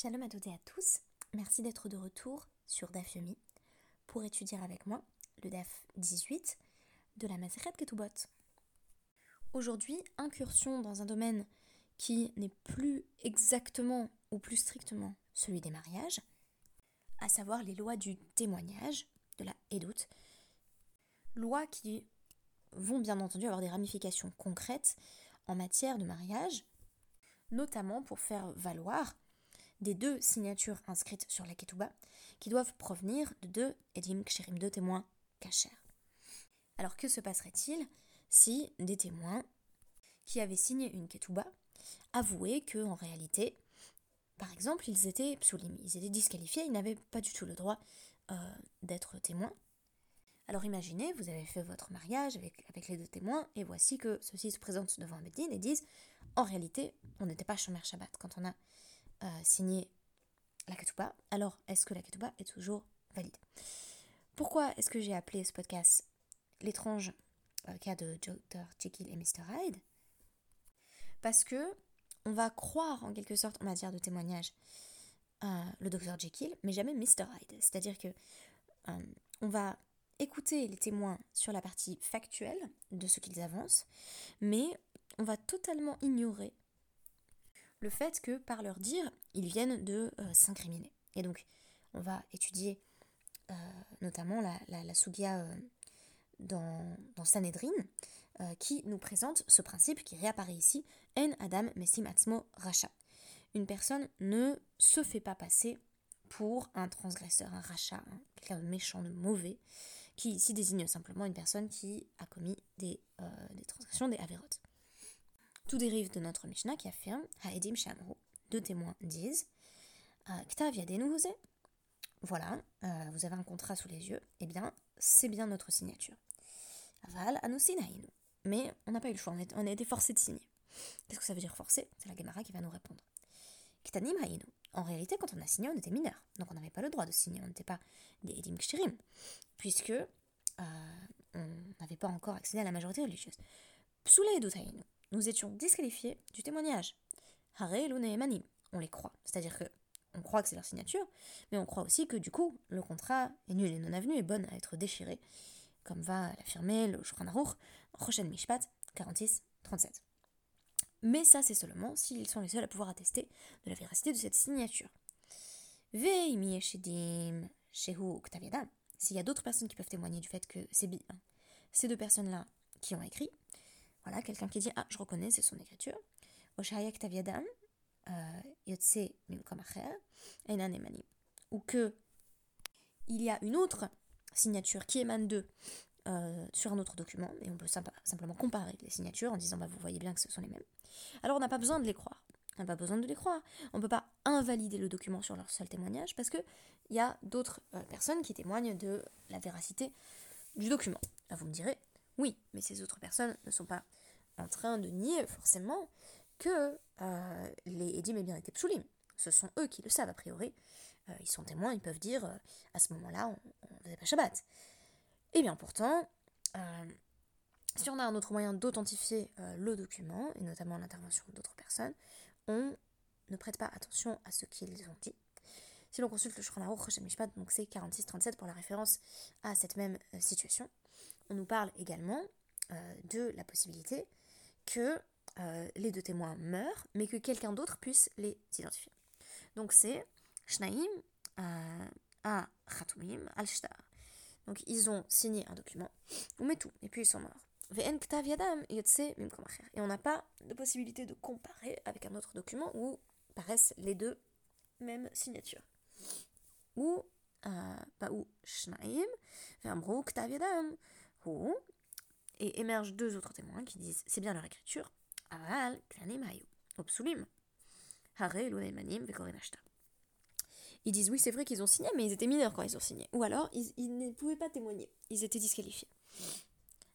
Shalom à toutes et à tous. Merci d'être de retour sur DAF Yomi pour étudier avec moi le DAF 18 de la Maseret Ketubot. Aujourd'hui, incursion dans un domaine qui n'est plus exactement ou plus strictement celui des mariages, à savoir les lois du témoignage, de la Edout, lois qui vont bien entendu avoir des ramifications concrètes en matière de mariage, notamment pour faire valoir des deux signatures inscrites sur la ketouba qui doivent provenir de deux edim ksherim, deux témoins cachers. Alors que se passerait-il si des témoins qui avaient signé une ketouba avouaient que en réalité, par exemple, ils étaient psoulim, ils étaient disqualifiés, ils n'avaient pas du tout le droit euh, d'être témoins? Alors imaginez, vous avez fait votre mariage avec, avec les deux témoins, et voici que ceux-ci se présentent devant Bedin et disent En réalité, on n'était pas Shomer Shabbat quand on a euh, signé la ketouba. Alors, est-ce que la ketouba est toujours valide? Pourquoi est-ce que j'ai appelé ce podcast L'étrange euh, cas de Dr. Jekyll et Mr. Hyde Parce que on va croire en quelque sorte en matière de témoignage euh, le Dr. Jekyll, mais jamais Mr. Hyde. C'est-à-dire que on va écouter les témoins sur la partie factuelle de ce qu'ils avancent, mais on va totalement ignorer le fait que par leur dire, ils viennent de euh, s'incriminer. Et donc, on va étudier euh, notamment la, la, euh, dans, Sanhedrin, qui nous présente ce principe qui réapparaît ici, En Adam Messim Atzmo Racha. Une personne ne se fait pas passer pour un transgresseur, un rachat, quelqu'un de méchant, de mauvais, qui ici désigne simplement une personne qui a commis des, des transgressions, des avérotes. Tout dérive de notre Mishnah qui affirme Haedim Shamru. Deux témoins disent euh, Ktav Yadenouze. Voilà, euh, vous avez un contrat sous les yeux. Eh bien, c'est bien notre signature. Aval Anusinainu. Mais on n'a pas eu le choix, on a été forcé de signer. Qu'est-ce que ça veut dire forcé C'est la Gemara qui va nous répondre. Ktanim. En réalité, quand on a signé, on était mineur. Donc on n'avait pas le droit de signer, on n'était pas des Edim Kshirim. Puisque euh, on n'avait pas encore accédé à la majorité religieuse. Psule Edutainu nous étions disqualifiés du témoignage. On les croit. C'est-à-dire que on croit que c'est leur signature, mais on croit aussi que du coup, le contrat est nul et non avenu et bonne à être déchiré, comme va l'affirmer le Shulchan Aruch, Roshen Mishpat 46-37. Mais ça, c'est seulement s'ils sont les seuls à pouvoir attester de la véracité de cette signature. S'il y a d'autres personnes qui peuvent témoigner du fait que c'est bien ces deux personnes-là qui ont écrit, voilà, quelqu'un qui dit Ah, je reconnais, c'est son écriture. Euh, ou que il y a une autre signature qui émane d'eux euh, sur un autre document, et on peut simplement comparer les signatures en disant bah, vous voyez bien que ce sont les mêmes. Alors on n'a pas besoin de les croire. On n'a pas besoin de les croire. On ne peut pas invalider le document sur leur seul témoignage parce qu'il y a d'autres euh, personnes qui témoignent de la véracité du document. Là, vous me direz, oui, mais ces autres personnes ne sont pas en train de nier forcément que euh, les Edim aient bien été psoulim. Ce sont eux qui le savent a priori. Euh, ils sont témoins, ils peuvent dire euh, à ce moment-là, on ne faisait pas Shabbat. Et eh bien pourtant, si on a un autre moyen d'authentifier le document, et notamment l'intervention d'autres personnes, on ne prête pas attention à ce qu'ils ont dit. Si l'on consulte le Shulchan Aruch donc c'est 46-37 pour la référence à cette même situation, on nous parle également de la possibilité que euh, les deux témoins meurent, mais que quelqu'un d'autre puisse les identifier. Donc c'est Shnaim euh, a Khatumim al -shtar. Donc ils ont signé un document, on met tout, et puis ils sont morts. Et on n'a pas de possibilité de comparer avec un autre document où paraissent les deux mêmes signatures. Ou, euh, pas ou, Shnaim, Yadam, et émergent deux autres témoins qui disent c'est bien leur écriture. Aval. Ils disent oui, c'est vrai qu'ils ont signé, mais ils étaient mineurs quand ils ont signé. Ou alors, ils, ne pouvaient pas témoigner. Ils étaient disqualifiés.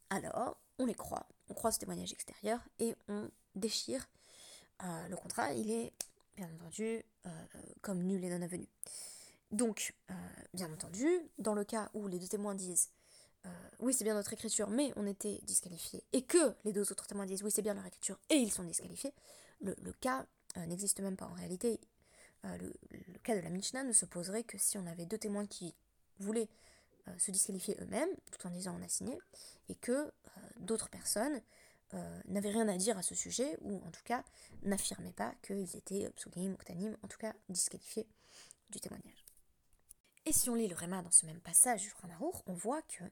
Alors, on les croit. On croit ce témoignage extérieur et on déchire euh, le contrat. Il est, bien entendu, euh, comme nul et non avenu. Donc, euh, bien entendu, dans le cas où les deux témoins disent euh, oui, c'est bien notre écriture, mais on était disqualifiés, et que les deux autres témoins disent oui, c'est bien leur écriture, et ils sont disqualifiés, le, cas euh, n'existe même pas. En réalité, le, cas de la Mishnah ne se poserait que si on avait deux témoins qui voulaient se disqualifier eux-mêmes, tout en disant on a signé, et que d'autres personnes n'avaient rien à dire à ce sujet, ou en tout cas n'affirmaient pas qu'ils étaient psulim, ou en tout cas disqualifiés du témoignage. Et si on lit le Réma dans ce même passage du Ramarour, on voit que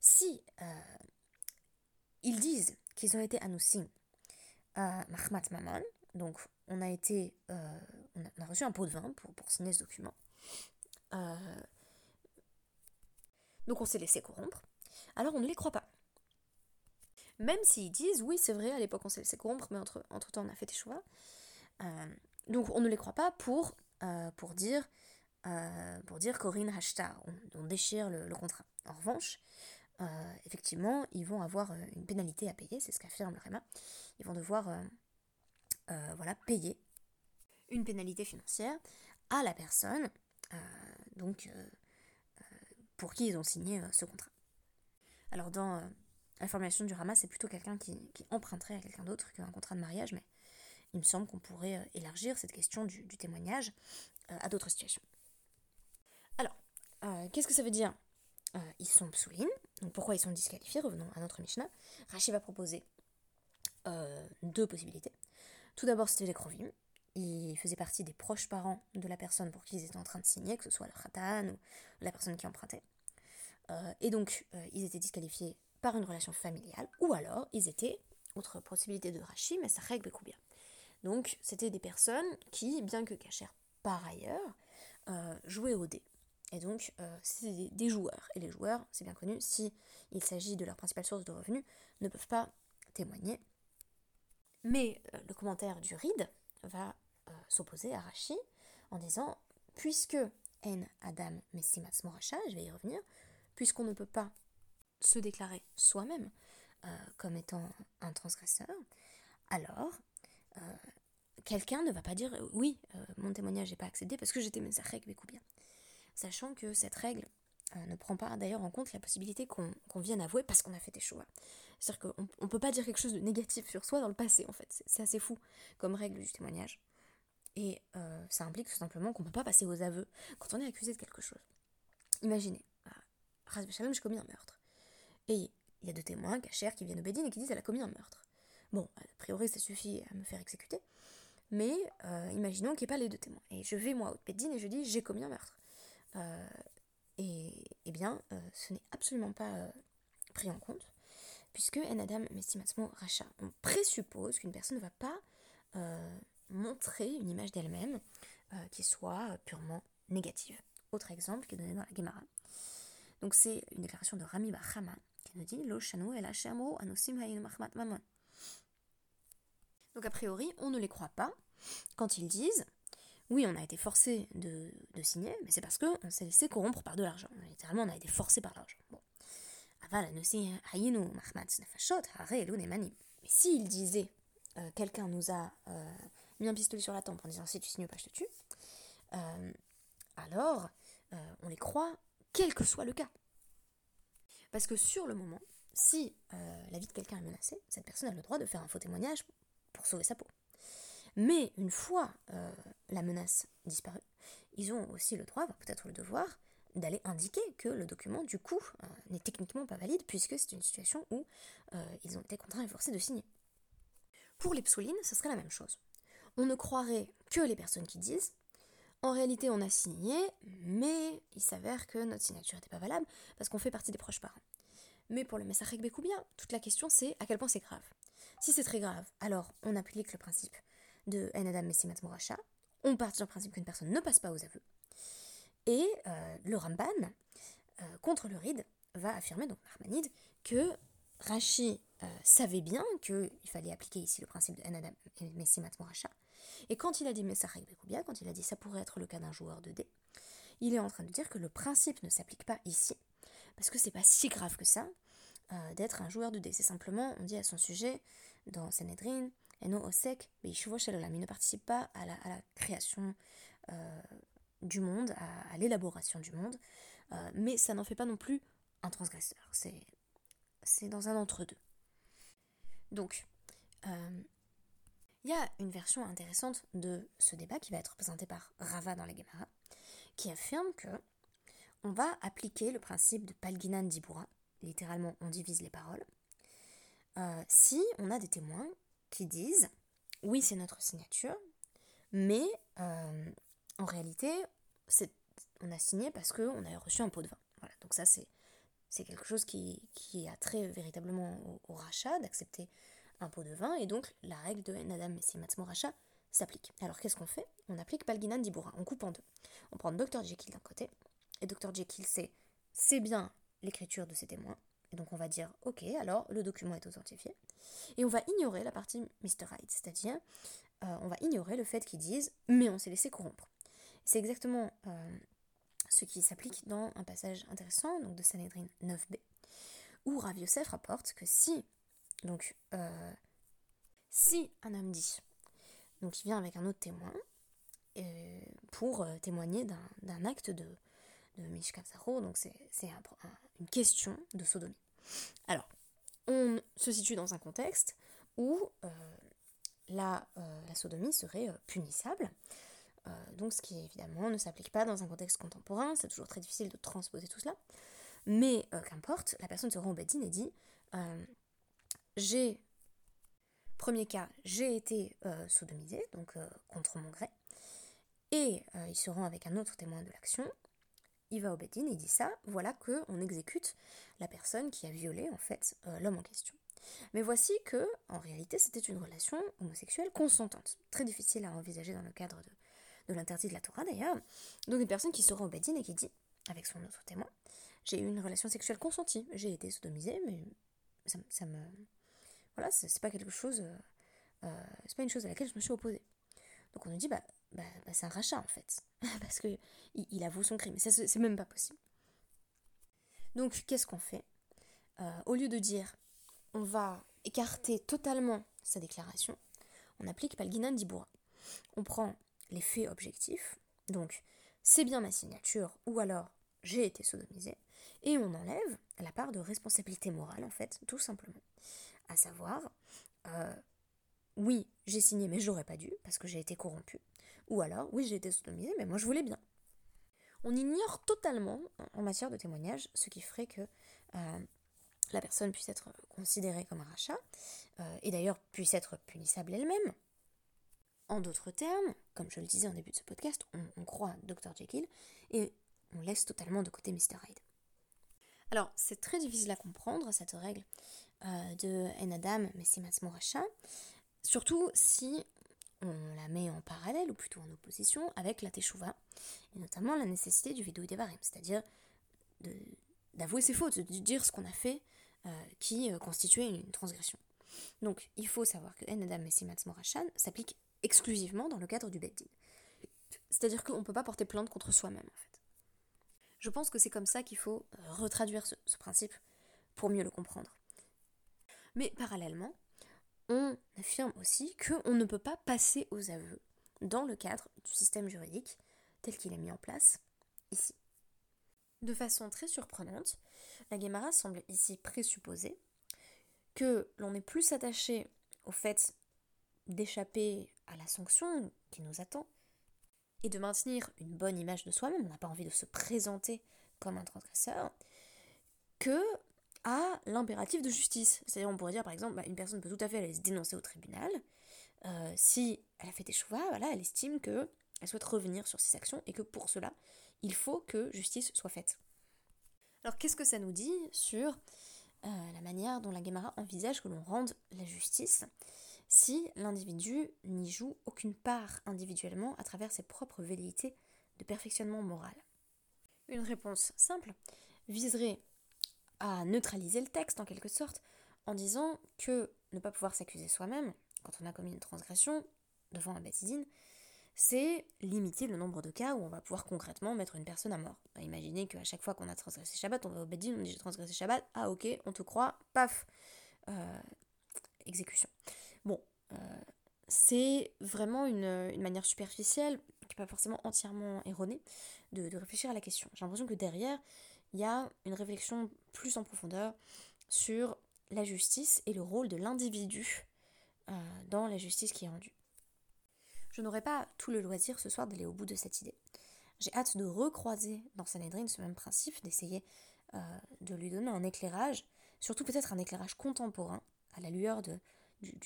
si ils disent qu'ils ont été anoussim à Mahmat Maman, donc on a été, euh, on, a, reçu un pot de vin pour, signer ce document. Euh, donc on s'est laissé corrompre. Alors on ne les croit pas. Même s'ils disent, oui c'est vrai, à l'époque on s'est laissé corrompre, mais entre, entre temps on a fait des choix. Euh, donc on ne les croit pas pour, dire, Corinne Hashtar, on, déchire le, contrat. En revanche, euh, effectivement, ils vont avoir euh, une pénalité à payer, c'est ce qu'affirme le REMA. Ils vont devoir euh, voilà, payer une pénalité financière à la personne donc, pour qui ils ont signé ce contrat. Alors dans la formulation du RAMA, c'est plutôt quelqu'un qui, emprunterait à quelqu'un d'autre qu'un contrat de mariage, mais il me semble qu'on pourrait élargir cette question du, témoignage à d'autres situations. Alors, qu'est-ce que ça veut dire? Ils sont psoulines, donc pourquoi ils sont disqualifiés Revenons à notre Mishnah. Rachid va proposer euh, deux possibilités. Tout d'abord, c'était les Krovim. Ils faisaient partie des proches parents de la personne pour qui ils étaient en train de signer, que ce soit le Khatan ou la personne qui empruntait. Euh, et donc, euh, ils étaient disqualifiés par une relation familiale, ou alors ils étaient, autre possibilité de Rachid, mais ça règle bien. Donc, c'était des personnes qui, bien que cachèrent par ailleurs, jouaient au dé. Et donc, euh, c'est des, joueurs. Et les joueurs, c'est bien connu, si il s'agit de leur principale source de revenus, ne peuvent pas témoigner. Mais euh, le commentaire du RID va euh, s'opposer à Rashi en disant puisque En Adam Messimas Moracha, je vais y revenir, puisqu'on ne peut pas se déclarer soi-même comme étant un transgresseur, alors quelqu'un ne va pas dire oui, mon témoignage n'est pas accédé parce que j'étais Mezachek bien sachant que cette règle euh, ne prend pas d'ailleurs en compte la possibilité qu'on vienne avouer parce qu'on a fait des choix. C'est-à-dire qu'on ne peut pas dire quelque chose de négatif sur soi dans le passé, en fait. C'est assez fou comme règle du témoignage. Et euh, ça implique tout simplement qu'on ne peut pas passer aux aveux quand on est accusé de quelque chose. Imaginez, Shalom, j'ai commis un meurtre. Et il y a deux témoins, cachers, qui viennent au Bédine et qui disent elle a commis un meurtre. Bon, a priori, ça suffit à me faire exécuter. Mais euh, imaginons qu'il n'y ait pas les deux témoins. Et je vais moi au Bédine et je dis j'ai commis un meurtre. Euh, et, eh bien, euh, ce n'est absolument pas euh, pris en compte, puisque Racha, on présuppose qu'une personne ne va pas montrer une image d'elle-même qui soit purement négative. Autre exemple qui est donné dans la Gemara. Donc c'est une déclaration de Rami Bachama qui nous dit. Donc a priori, on ne les croit pas quand ils disent oui, on a été forcé de, signer, mais c'est parce qu'on s'est laissé corrompre par de l'argent. Littéralement, on a été forcé par l'argent. Bon. Mais s'il disait, euh, quelqu'un nous a euh, mis un pistolet sur la tempe en disant si tu signes pas, je te tue, euh, alors on les croit, quel que soit le cas. Parce que sur le moment, si la vie de quelqu'un est menacée, cette personne a le droit de faire un faux témoignage pour sauver sa peau. Mais une fois la menace disparue, ils ont aussi le droit, peut-être le devoir, d'aller indiquer que le document, du coup, euh, n'est techniquement pas valide, puisque c'est une situation où euh, ils ont été contraints et forcés de signer. Pour les psoulines, ce serait la même chose. On ne croirait que les personnes qui disent en réalité, on a signé, mais il s'avère que notre signature n'était pas valable parce qu'on fait partie des proches parents. Mais pour le Messarek Bekoubia, toute la question c'est à quel point c'est grave. Si c'est très grave, alors on applique le principe de Enadam Messimat Moracha, on part sur le principe qu'une personne ne passe pas aux aveux. Et euh, le Ramban, euh, contre le Ride, va affirmer, donc Marmanide, que Rashi euh, savait bien qu'il fallait appliquer ici le principe de Enadam Messimat Moracha. Et quand il a dit Messarek Bekoubia, quand il a dit ça pourrait être le cas d'un joueur de dés, il est en train de dire que le principe ne s'applique pas ici, parce que c'est pas si grave que ça d'être un joueur de dés. C'est simplement, on dit à son sujet, dans Sanhedrin, Eno Osek, il ne participe pas à la, création euh, du monde, à, l'élaboration du monde, euh, mais ça n'en fait pas non plus un transgresseur. C'est dans un entre-deux. Donc, euh, Il y a une version intéressante de ce débat qui va être présentée par Rava dans la Gemara, qui affirme que on va appliquer le principe de Palginan Dibura, littéralement on divise les paroles, si on a des témoins qui disent oui c'est notre signature, mais euh, en réalité on a signé parce qu'on a reçu un pot de vin. Voilà, donc ça c'est quelque chose qui, a trait véritablement au, rachat, d'accepter un pot de vin, et donc la règle de Nadam Messimatsmo rachat s'applique. Alors qu'est-ce qu'on fait? On applique Palginan Dibura, on coupe en deux. On prend Dr Jekyll d'un côté, et Dr Jekyll c'est c'est bien l'écriture de ses témoins, et donc on va dire ok, alors le document est authentifié, et on va ignorer la partie Mr. Hyde, c'est-à-dire euh, on va ignorer le fait qu'ils disent mais on s'est laissé corrompre. C'est exactement euh, ce qui s'applique dans un passage intéressant donc de Sanhedrin 9b, où Rav Yosef rapporte que si, donc, euh, si un homme dit, donc il vient avec un autre témoin, pour témoigner d'un acte de, de donc c'est une question de sodomie. Alors, on se situe dans un contexte où la, la, sodomie serait punissable, euh, donc ce qui évidemment ne s'applique pas dans un contexte contemporain, c'est toujours très difficile de transposer tout cela. Mais euh, qu'importe, la personne se rend au Bedin et dit euh, J'ai, premier cas, j'ai été sodomisé, donc contre mon gré, et il se rend avec un autre témoin de l'action. Il va au Bedin et dit ça, voilà que on exécute la personne qui a violé en fait l'homme en question. Mais voici que, en réalité, c'était une relation homosexuelle consentante. Très difficile à envisager dans le cadre de, de l'interdit de la Torah d'ailleurs. Donc une personne qui se rend au Bedin et qui dit, avec son autre témoin, j'ai eu une relation sexuelle consentie, j'ai été sodomisée, mais ça, me... Voilà, c'est pas quelque chose... Euh, euh, c'est pas une chose à laquelle je me suis opposée. Donc on nous dit, bah, bah, bah c'est un rachat en fait, parce que il, avoue son crime, c'est même pas possible. Donc qu'est-ce qu'on fait? Euh, Au lieu de dire, on va écarter totalement sa déclaration, on applique Palginan Dibura. On prend les faits objectifs, donc c'est bien ma signature ou alors j'ai été sodomisé, et on enlève la part de responsabilité morale en fait, tout simplement. À savoir, euh, oui, j'ai signé mais j'aurais pas dû parce que j'ai été corrompu, ou alors oui, j'ai été sodomisé mais moi je voulais bien. On ignore totalement en matière de témoignage ce qui ferait que euh, la personne puisse être considérée comme un rachat, euh, et d'ailleurs puisse être punissable elle-même, en d'autres termes, comme je le disais en début de ce podcast, on, croit Dr. Jekyll et on laisse totalement de côté Mr. Hyde. Alors, c'est très difficile à comprendre cette règle euh, de Enadam Messimas Moracha, surtout si on la met en parallèle, ou plutôt en opposition, avec la Teshuvah, et notamment la nécessité du vidéo Devarim, c'est-à-dire d'avouer ses fautes, de dire ce qu'on a fait euh, qui euh, constituait une transgression. Donc, il faut savoir que Enadam Messimas Morachan s'applique exclusivement dans le cadre du Beddin. C'est-à-dire qu'on ne peut pas porter plainte contre soi-même, en fait. Je pense que c'est comme ça qu'il faut euh, retraduire ce, principe pour mieux le comprendre. Mais parallèlement, on affirme aussi qu'on ne peut pas passer aux aveux dans le cadre du système juridique tel qu'il est mis en place ici. De façon très surprenante, la Guémara semble ici présupposer que l'on est plus attaché au fait d'échapper à la sanction qui nous attend et de maintenir une bonne image de soi-même, on n'a pas envie de se présenter comme un transgresseur, que à l'impératif de justice. C'est-à-dire, on pourrait dire par exemple, bah, une personne peut tout à fait aller se dénoncer au tribunal euh, si elle a fait des choix, elle estime que elle souhaite revenir sur ses actions et que pour cela, il faut que justice soit faite. Alors, qu'est-ce que ça nous dit sur euh, la manière dont la Guémara envisage que l'on rende la justice si l'individu n'y joue aucune part individuellement à travers ses propres velléités de perfectionnement moral? Une réponse simple viserait à neutraliser le texte en quelque sorte en disant que ne pas pouvoir s'accuser soi-même quand on a commis une transgression devant un baptisine, c'est limiter le nombre de cas où on va pouvoir concrètement mettre une personne à mort. Imaginez qu'à chaque fois qu'on a transgressé Shabbat, on va au Bedin, on dit j'ai transgressé Shabbat, ah ok, on te croit, paf, euh, exécution. Bon, euh, c'est vraiment une, manière superficielle, qui n'est pas forcément entièrement erronée, de, réfléchir à la question. J'ai l'impression que derrière, il y a une réflexion plus en profondeur sur la justice et le rôle de l'individu euh, dans la justice qui est rendue. Je n'aurai pas tout le loisir ce soir d'aller au bout de cette idée. J'ai hâte de recroiser dans Sanhedrin ce même principe, d'essayer euh, de lui donner un éclairage, surtout peut-être un éclairage contemporain, à la lueur du,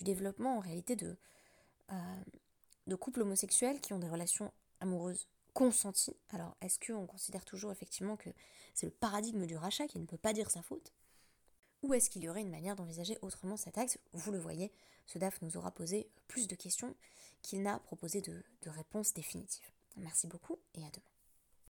développement en réalité euh, de couples homosexuels qui ont des relations amoureuses consenties. Alors, est-ce qu'on considère toujours effectivement que c'est le paradigme du rachat qui ne peut pas dire sa faute? Ou est-ce qu'il y aurait une manière d'envisager autrement cet axe? Vous le voyez, ce DAF nous aura posé plus de questions qu'il n'a proposé de réponses définitives. Merci beaucoup et à demain.